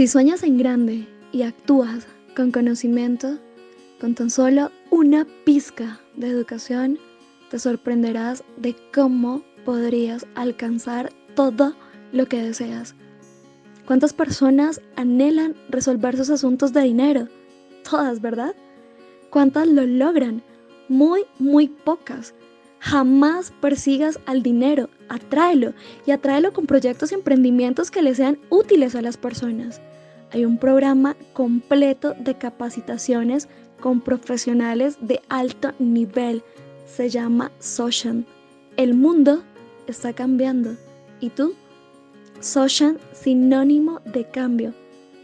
Si sueñas en grande y actúas con conocimiento, con tan solo una pizca de educación, te sorprenderás de cómo podrías alcanzar todo lo que deseas. ¿Cuántas personas anhelan resolver sus asuntos de dinero? Todas, ¿verdad? ¿Cuántas lo logran? Muy, muy pocas. Jamás persigas al dinero, atráelo y atráelo con proyectos y emprendimientos que le sean útiles a las personas. Hay un programa completo de capacitaciones con profesionales de alto nivel. Se llama Social. El mundo está cambiando. ¿Y tú? Social sinónimo de cambio.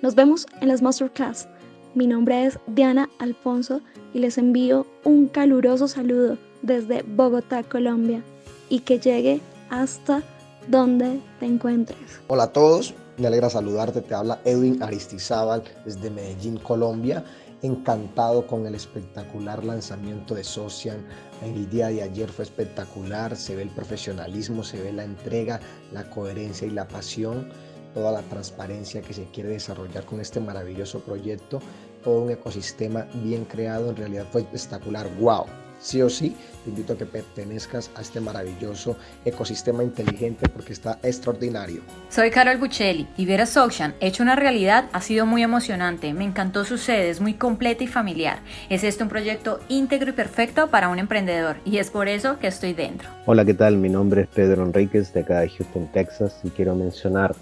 Nos vemos en las Masterclass. Mi nombre es Diana Alfonso y les envío un caluroso saludo desde Bogotá, Colombia, y que llegue hasta donde te encuentres. Hola a todos, me alegra saludarte, te habla Edwin Aristizábal desde Medellín, Colombia. Encantado con el espectacular lanzamiento de Socian. El día de ayer fue espectacular, se ve el profesionalismo, se ve la entrega, la coherencia y la pasión, toda la transparencia que se quiere desarrollar con este maravilloso proyecto, todo un ecosistema bien creado, en realidad fue espectacular. ¡Wow! Sí o sí, te invito a que pertenezcas a este maravilloso ecosistema inteligente porque está extraordinario. Soy Carol Buccelli y ver a Soxian hecho una realidad ha sido muy emocionante. Me encantó su sede, es muy completa y familiar. Es este un proyecto íntegro y perfecto para un emprendedor y es por eso que estoy dentro. Hola, ¿qué tal? Mi nombre es Pedro Enríquez de acá de Houston, Texas y quiero mencionar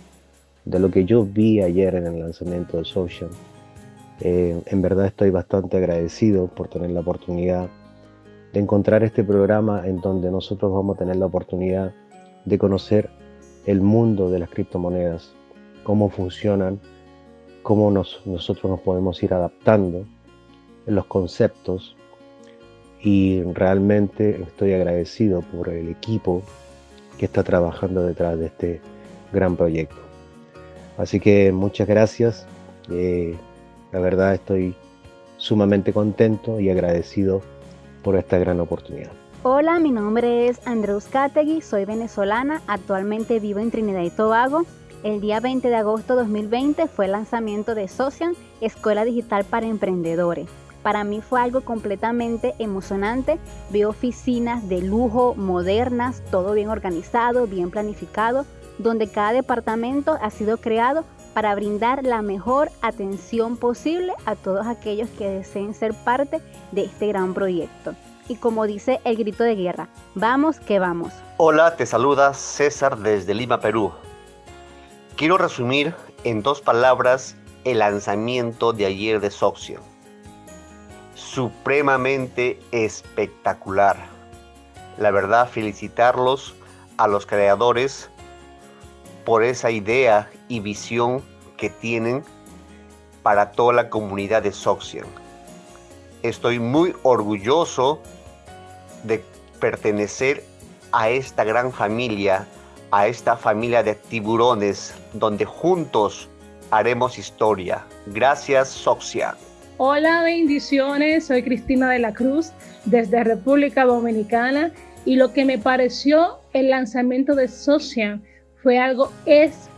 de lo que yo vi ayer en el lanzamiento de Social. Eh, en verdad estoy bastante agradecido por tener la oportunidad de encontrar este programa en donde nosotros vamos a tener la oportunidad de conocer el mundo de las criptomonedas, cómo funcionan, cómo nosotros nos podemos ir adaptando los conceptos y realmente estoy agradecido por el equipo que está trabajando detrás de este gran proyecto. Así que muchas gracias, eh, la verdad estoy sumamente contento y agradecido por esta gran oportunidad. Hola, mi nombre es Andreus Categui, soy venezolana, actualmente vivo en Trinidad y Tobago. El día 20 de agosto de 2020 fue el lanzamiento de Socian, Escuela Digital para Emprendedores. Para mí fue algo completamente emocionante. Vi oficinas de lujo, modernas, todo bien organizado, bien planificado, donde cada departamento ha sido creado para brindar la mejor atención posible a todos aquellos que deseen ser parte de este gran proyecto. Y como dice el grito de guerra, vamos que vamos. Hola, te saluda César desde Lima, Perú. Quiero resumir en dos palabras el lanzamiento de ayer de Soxio. Supremamente espectacular. La verdad, felicitarlos a los creadores por esa idea y visión que tienen para toda la comunidad de Soxian. Estoy muy orgulloso de pertenecer a esta gran familia, a esta familia de tiburones, donde juntos haremos historia. Gracias, Soxian. Hola, bendiciones. Soy Cristina de la Cruz desde República Dominicana y lo que me pareció el lanzamiento de Soxian fue algo espectacular,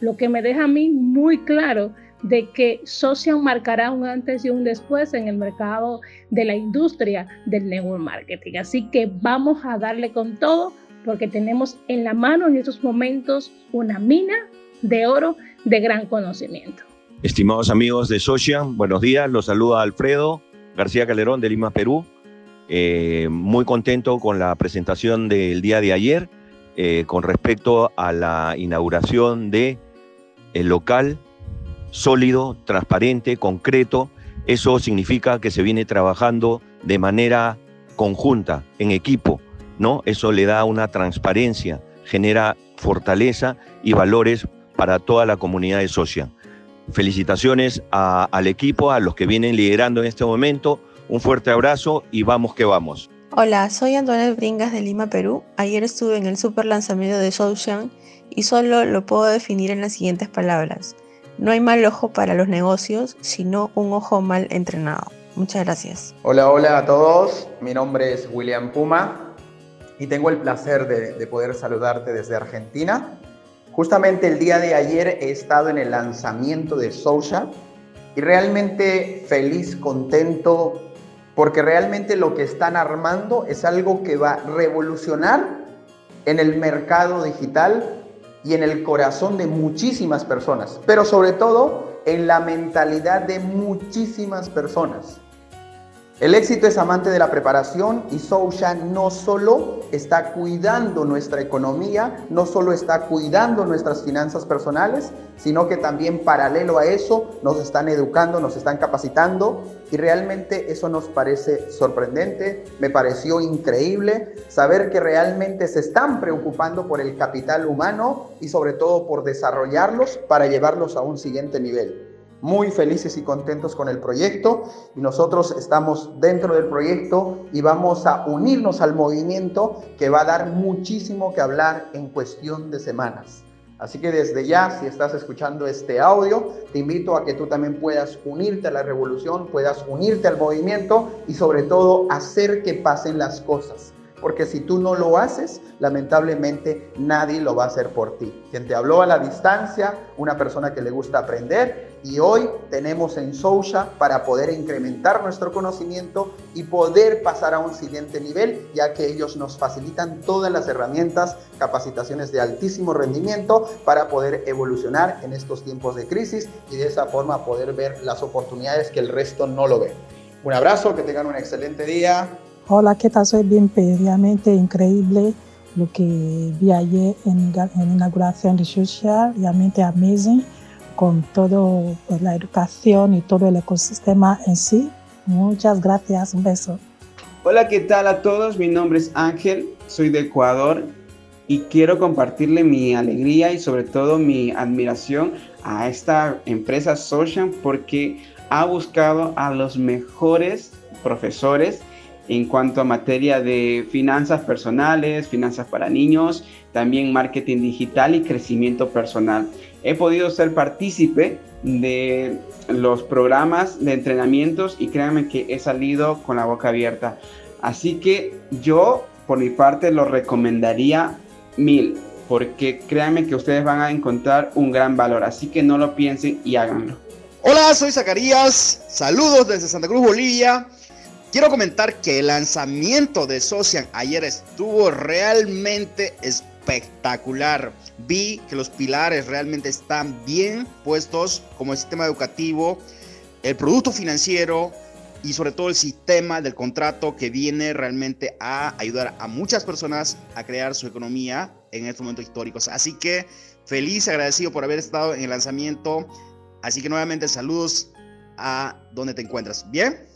lo que me deja a mí muy claro de que Social marcará un antes y un después en el mercado de la industria del network marketing. Así que vamos a darle con todo porque tenemos en la mano en estos momentos una mina de oro de gran conocimiento. Estimados amigos de Social, buenos días. Los saluda Alfredo García Calderón de Lima, Perú. Eh, muy contento con la presentación del día de ayer eh, con respecto a la inauguración de el local sólido, transparente, concreto. Eso significa que se viene trabajando de manera conjunta, en equipo, ¿no? Eso le da una transparencia, genera fortaleza y valores para toda la comunidad de Socia. Felicitaciones al equipo, a los que vienen liderando en este momento. Un fuerte abrazo y vamos que vamos. Hola, soy Antonio Bringas de Lima, Perú. Ayer estuve en el super lanzamiento de Soulshan y solo lo puedo definir en las siguientes palabras. No hay mal ojo para los negocios, sino un ojo mal entrenado. Muchas gracias. Hola, hola a todos. Mi nombre es William Puma y tengo el placer de, de poder saludarte desde Argentina Justamente el día de ayer he estado en el lanzamiento de Social y realmente feliz, contento, porque realmente lo que están armando es algo que va a revolucionar en el mercado digital y en el corazón de muchísimas personas, pero sobre todo en la mentalidad de muchísimas personas. El éxito es amante de la preparación y Sousha no solo está cuidando nuestra economía, no solo está cuidando nuestras finanzas personales, sino que también paralelo a eso nos están educando, nos están capacitando y realmente eso nos parece sorprendente, me pareció increíble saber que realmente se están preocupando por el capital humano y sobre todo por desarrollarlos para llevarlos a un siguiente nivel muy felices y contentos con el proyecto y nosotros estamos dentro del proyecto y vamos a unirnos al movimiento que va a dar muchísimo que hablar en cuestión de semanas. Así que desde ya, si estás escuchando este audio, te invito a que tú también puedas unirte a la revolución, puedas unirte al movimiento y sobre todo hacer que pasen las cosas porque si tú no lo haces, lamentablemente nadie lo va a hacer por ti. Quien te habló a la distancia, una persona que le gusta aprender, y hoy tenemos en Sousha para poder incrementar nuestro conocimiento y poder pasar a un siguiente nivel, ya que ellos nos facilitan todas las herramientas, capacitaciones de altísimo rendimiento para poder evolucionar en estos tiempos de crisis y de esa forma poder ver las oportunidades que el resto no lo ve. Un abrazo, que tengan un excelente día. Hola, ¿qué tal? Soy bien, realmente increíble lo que vi ayer en, la inauguración de Social, realmente amazing, con todo pues, la educación y todo el ecosistema en sí. Muchas gracias, un beso. Hola, ¿qué tal a todos? Mi nombre es Ángel, soy de Ecuador y quiero compartirle mi alegría y sobre todo mi admiración a esta empresa Social porque ha buscado a los mejores profesores en cuanto a materia de finanzas personales, finanzas para niños, también marketing digital y crecimiento personal. He podido ser partícipe de los programas de entrenamientos y créanme que he salido con la boca abierta. Así que yo, por mi parte, lo recomendaría mil, porque créanme que ustedes van a encontrar un gran valor. Así que no lo piensen y háganlo. Hola, soy Zacarías. Saludos desde Santa Cruz, Bolivia. Quiero comentar que el lanzamiento de Socian ayer estuvo realmente espectacular. Vi que los pilares realmente están bien puestos como el sistema educativo, el producto financiero y sobre todo el sistema del contrato que viene realmente a ayudar a muchas personas a crear su economía en estos momentos históricos. Así que feliz, agradecido por haber estado en el lanzamiento. Así que nuevamente saludos a donde te encuentras. Bien.